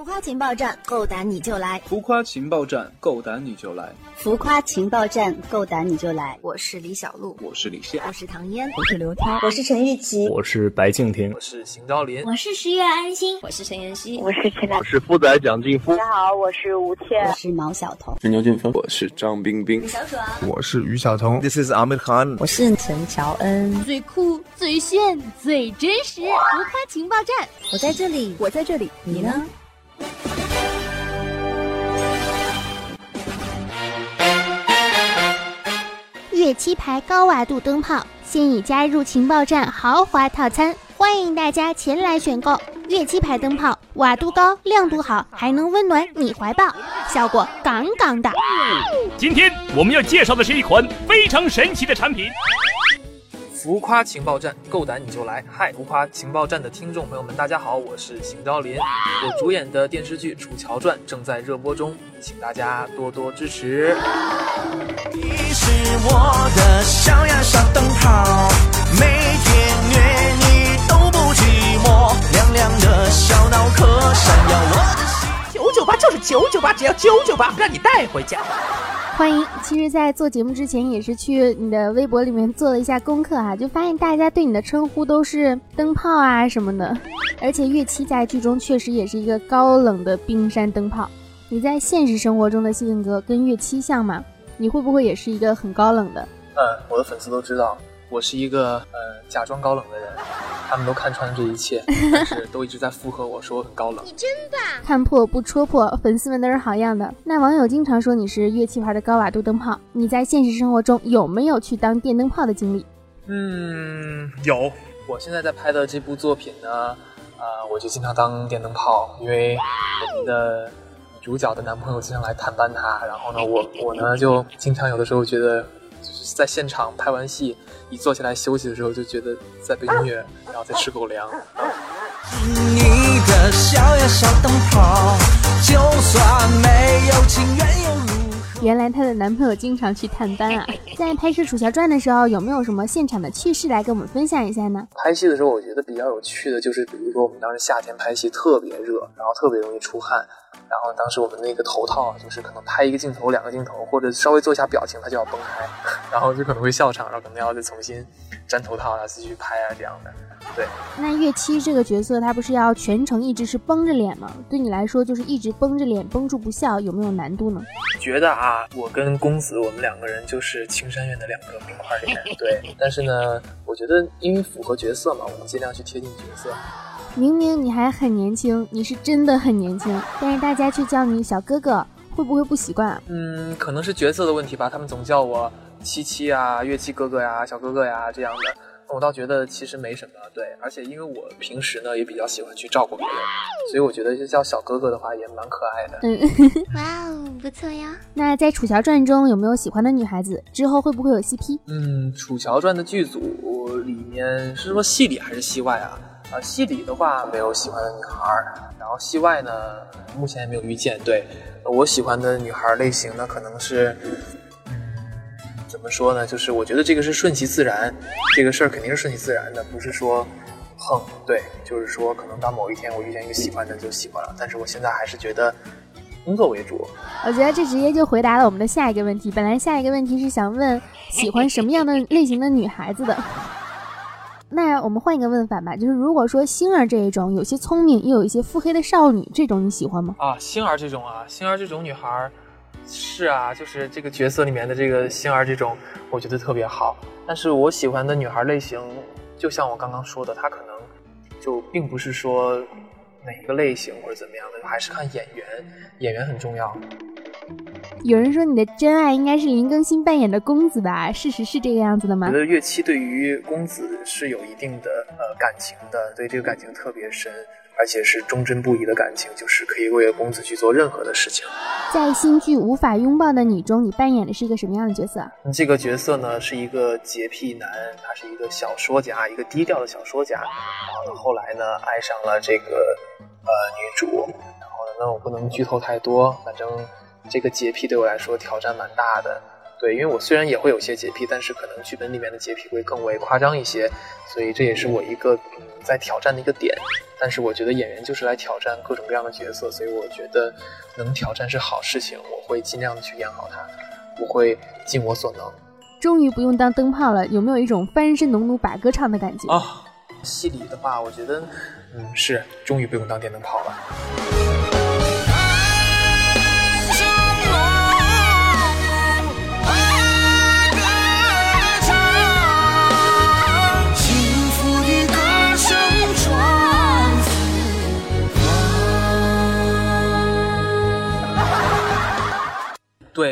浮夸情报站，够胆你就来！浮夸情报站，够胆你就来！浮夸情报站，够胆你就来！我是李小璐，我是李现，我是唐嫣，我是刘涛，我是陈玉琪，我是白敬亭，我是邢昭林，我是十月安心，我是陈妍希，我是陈我是富仔蒋劲夫。大家好，我是吴倩，我是毛晓彤，是牛俊峰，我是张冰冰，小爽，我是于晓彤，This is Amir Khan，我是陈乔恩。最酷、最炫、最真实，浮夸情报站，我在这里，我在这里，你呢？七排高瓦度灯泡现已加入情报站豪华套餐，欢迎大家前来选购。月七牌灯泡瓦度高、亮度好，还能温暖你怀抱，效果杠杠的。今天我们要介绍的是一款非常神奇的产品。浮夸情报站，够胆你就来！嗨，浮夸情报站的听众朋友们，大家好，我是邢昭林，我主演的电视剧《楚乔传》正在热播中，请大家多多支持。你是我的小呀小灯泡，每天虐你都不寂寞，亮亮的小脑壳闪耀我的心。九九八就是九九八，只要九九八，让你带回家。欢迎，其实，在做节目之前，也是去你的微博里面做了一下功课啊，就发现大家对你的称呼都是灯泡啊什么的，而且月七在剧中确实也是一个高冷的冰山灯泡。你在现实生活中的性格跟月七像吗？你会不会也是一个很高冷的？嗯，我的粉丝都知道我是一个呃假装高冷的人，他们都看穿了这一切，但是都一直在附和我说我很高冷。你真棒！看破不戳破，粉丝们都是好样的。那网友经常说你是乐器牌的高瓦度灯泡，你在现实生活中有没有去当电灯泡的经历？嗯，有。我现在在拍的这部作品呢，啊、呃，我就经常当电灯泡，因为我们的主角的男朋友经常来探班她，然后呢，我我呢就经常有的时候觉得，就是在现场拍完戏，一坐下来休息的时候，就觉得在被虐，然后在吃狗粮。你的小呀小灯泡，就算没有情缘又如何？原来她的男朋友经常去探班啊！在拍摄《楚乔传》的时候，有没有什么现场的趣事来跟我们分享一下呢？拍戏的时候，我觉得比较有趣的就是，比如说我们当时夏天拍戏特别热，然后特别容易出汗，然后当时我们那个头套就是可能拍一个镜头、两个镜头，或者稍微做一下表情，它就要崩开，然后就可能会笑场，然后可能要再重新粘头套，然后继续拍啊这样的。对，那月七这个角色，他不是要全程一直是绷着脸吗？对你来说，就是一直绷着脸，绷住不笑，有没有难度呢？觉得啊，我跟公子，我们两个人就是青山院的两个冰块脸。对，但是呢，我觉得因为符合角色嘛，我们尽量去贴近角色。明明你还很年轻，你是真的很年轻，但是大家却叫你小哥哥，会不会不习惯啊？嗯，可能是角色的问题吧，他们总叫我七七啊、乐器哥哥呀、小哥哥呀这样的。我倒觉得其实没什么，对，而且因为我平时呢也比较喜欢去照顾别人，所以我觉得就叫小哥哥的话也蛮可爱的。嗯，哇哦，不错呀。那在《楚乔传》中有没有喜欢的女孩子？之后会不会有 CP？嗯，《楚乔传》的剧组里面是说戏里还是戏外啊？呃，戏里的话没有喜欢的女孩，然后戏外呢目前也没有遇见。对我喜欢的女孩类型呢，可能是。怎么说呢？就是我觉得这个是顺其自然，这个事儿肯定是顺其自然的，不是说哼。对，就是说可能到某一天我遇见一个喜欢的就喜欢了，但是我现在还是觉得工作为主。我觉得这直接就回答了我们的下一个问题。本来下一个问题是想问喜欢什么样的类型的女孩子的，那我们换一个问法吧，就是如果说星儿这一种有些聪明又有一些腹黑的少女，这种你喜欢吗？啊，星儿这种啊，星儿这种女孩。是啊，就是这个角色里面的这个星儿这种，我觉得特别好。但是我喜欢的女孩类型，就像我刚刚说的，她可能就并不是说哪个类型或者怎么样的，还是看演员，演员很重要。有人说你的真爱应该是林更新扮演的公子吧？事实是这个样子的吗？我觉得月七对于公子是有一定的呃感情的，对这个感情特别深。而且是忠贞不移的感情，就是可以为了公子去做任何的事情。在新剧《无法拥抱的你》中，你扮演的是一个什么样的角色？这个角色呢，是一个洁癖男，他是一个小说家，一个低调的小说家。然后呢，后来呢，爱上了这个呃女主。然后呢，那我不能剧透太多，反正这个洁癖对我来说挑战蛮大的。对，因为我虽然也会有些洁癖，但是可能剧本里面的洁癖会更为夸张一些，所以这也是我一个嗯在挑战的一个点。但是我觉得演员就是来挑战各种各样的角色，所以我觉得能挑战是好事情，我会尽量的去演好它，我会尽我所能。终于不用当灯泡了，有没有一种翻身农奴把歌唱的感觉？啊，戏里的话，我觉得，嗯，是终于不用当电灯泡了。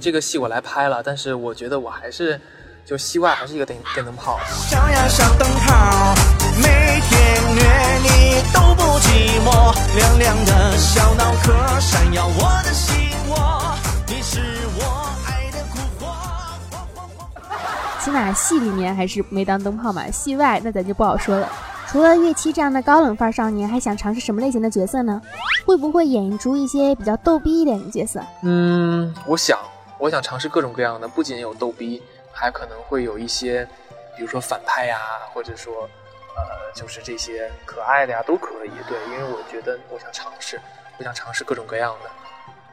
这个戏我来拍了，但是我觉得我还是，就戏外还是一个电电灯泡。想呀想灯泡，每天虐你都不寂寞。亮亮的小脑壳闪耀我的心窝，你是我爱的蛊惑。起码戏里面还是没当灯泡嘛，戏外那咱就不好说了。除了岳七这样的高冷范儿少年，还想尝试什么类型的角色呢？会不会演出一些比较逗逼一点的角色？嗯，我想，我想尝试各种各样的，不仅有逗逼，还可能会有一些，比如说反派呀，或者说，呃，就是这些可爱的呀，都可以。对，因为我觉得我想尝试，我想尝试各种各样的，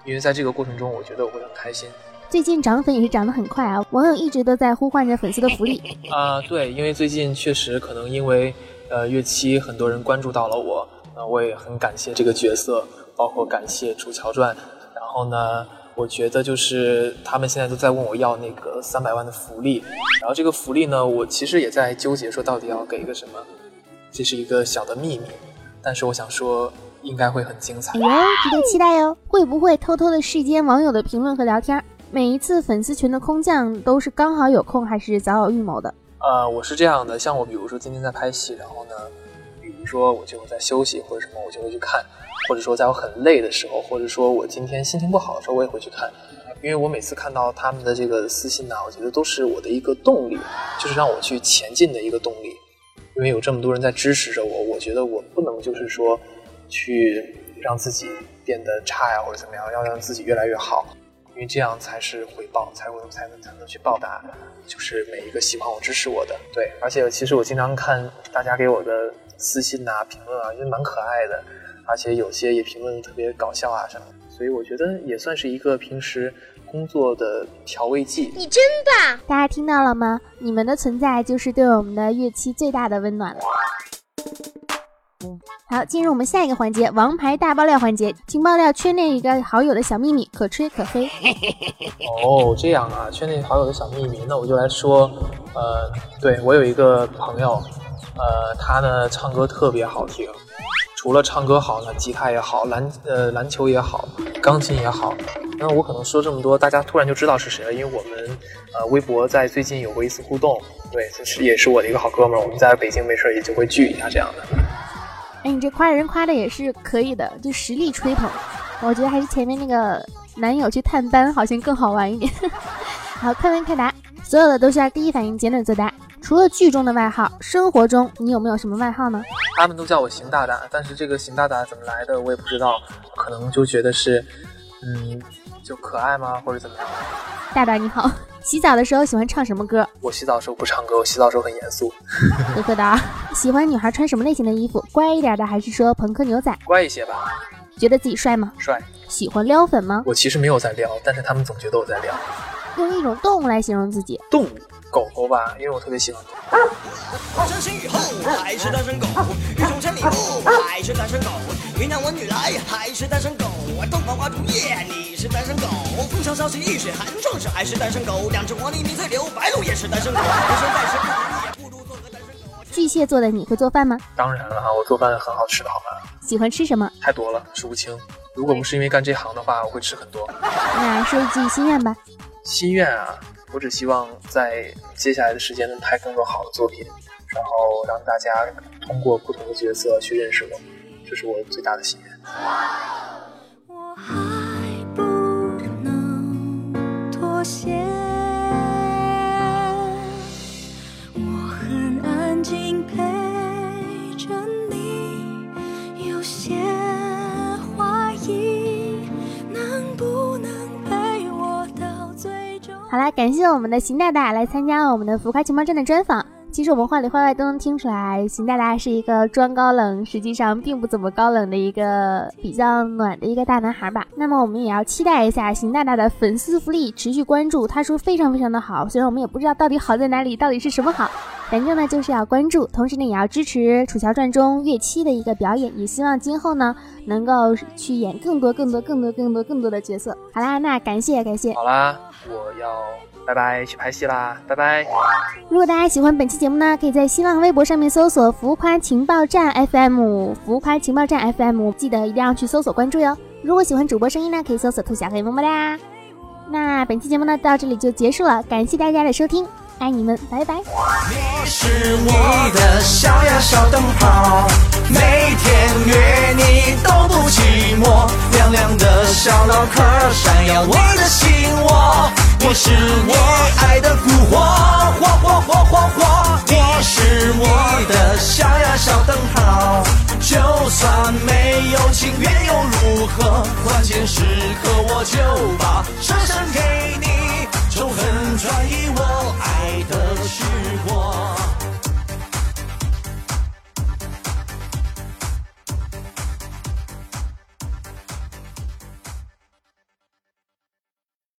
因为在这个过程中，我觉得我会很开心。最近涨粉也是涨得很快啊，网友一直都在呼唤着粉丝的福利。啊、对，因为最近确实可能因为呃月七很多人关注到了我，那、我也很感谢这个角色，包括感谢《楚乔传》，然后呢，我觉得就是他们现在都在问我要那个三百万的福利，然后这个福利呢，我其实也在纠结说到底要给一个什么，这是一个小的秘密，但是我想说应该会很精彩哎。呦，值得期待哟！会不会偷偷的视奸网友的评论和聊天？每一次粉丝群的空降都是刚好有空，还是早有预谋的？呃，我是这样的，像我比如说今天在拍戏，然后呢，比如说我就在休息或者什么，我就会去看，或者说在我很累的时候，或者说我今天心情不好的时候，我也会去看，因为我每次看到他们的这个私信呢，我觉得都是我的一个动力，就是让我去前进的一个动力，因为有这么多人在支持着我，我觉得我不能就是说去让自己变得差呀或者怎么样，要让自己越来越好。因为这样才是回报，才会才能才能去报答，就是每一个喜欢我、支持我的。对，而且其实我经常看大家给我的私信呐、评论啊，因为蛮可爱的，而且有些也评论得特别搞笑啊什么，所以我觉得也算是一个平时工作的调味剂。你真棒！大家听到了吗？你们的存在就是对我们的乐器最大的温暖了。好，进入我们下一个环节——王牌大爆料环节，请爆料圈内一个好友的小秘密，可吹可黑。哦，这样啊，圈内好友的小秘密，那我就来说，呃，对我有一个朋友，呃，他呢唱歌特别好听，除了唱歌好呢，吉他也好，篮呃篮球也好，钢琴也好。那我可能说这么多，大家突然就知道是谁了，因为我们呃微博在最近有过一次互动，对，就是也是我的一个好哥们儿，我们在北京没事也就会聚一下这样的。哎，你这夸人夸的也是可以的，就实力吹捧。我觉得还是前面那个男友去探班好像更好玩一点。好，快问快答，所有的都需要第一反应简短作答。除了剧中的外号，生活中你有没有什么外号呢？他们都叫我邢大大，但是这个邢大大怎么来的我也不知道，可能就觉得是，嗯，就可爱吗，或者怎么样？大大你好，洗澡的时候喜欢唱什么歌？我洗澡的时候不唱歌，我洗澡的时候很严肃，呵呵哒。喜欢女孩穿什么类型的衣服？乖一点的，还是说朋克牛仔？乖一些吧。觉得自己帅吗？帅。喜欢撩粉吗？我其实没有在撩，但是他们总觉得我在撩。用一种动物来形容自己。动物，狗狗吧，因为我特别喜欢狗。真心雨后还是单身狗，欲穷千里目还是单身狗，云南文女来还是单身狗，东方花烛夜你是单身狗，风萧萧兮易水寒壮士还是单身狗，两只黄鹂鸣翠柳，白鹭也是单身狗，人生在世不如意，不如做个单身狗。巨蟹座的你会做饭吗？当然了哈，我做饭很好吃的，好吗？喜欢吃什么？太多了，数不清。如果不是因为干这行的话，我会吃很多。那说一句心愿吧。心愿啊，我只希望在接下来的时间能拍更多好的作品，然后让大家通过不同的角色去认识我，这是我最大的心愿。我还不能妥协，感谢我们的邢大大来参加我们的浮夸情报站的专访。其实我们话里话外都能听出来，邢大大是一个装高冷，实际上并不怎么高冷的一个比较暖的一个大男孩吧。那么我们也要期待一下邢大大的粉丝福利，持续关注。他说非常非常的好，虽然我们也不知道到底好在哪里，到底是什么好，反正呢就是要关注，同时呢也要支持《楚乔传》中岳七的一个表演，也希望今后呢能够去演更多更多更多更多更多的角色。好啦，那感谢感谢。好啦，我要拜拜去拍戏啦，拜拜。如果大家喜欢本期节目呢，可以在新浪微博上面搜索“浮夸情报站 FM”，浮夸情报站 FM，记得一定要去搜索关注哟。如果喜欢主播声音呢，可以搜索“兔小黑么么哒”。那本期节目呢到这里就结束了，感谢大家的收听，爱你们，拜拜。你是我的小呀小灯泡，每天约你都不寂寞，亮亮的小脑壳闪耀你的心窝。我是我爱的蛊惑，火火火火火，我是我的小呀小灯泡，就算没有情缘又如何？关键时刻我就把深深给你，仇恨转移，我爱的是光。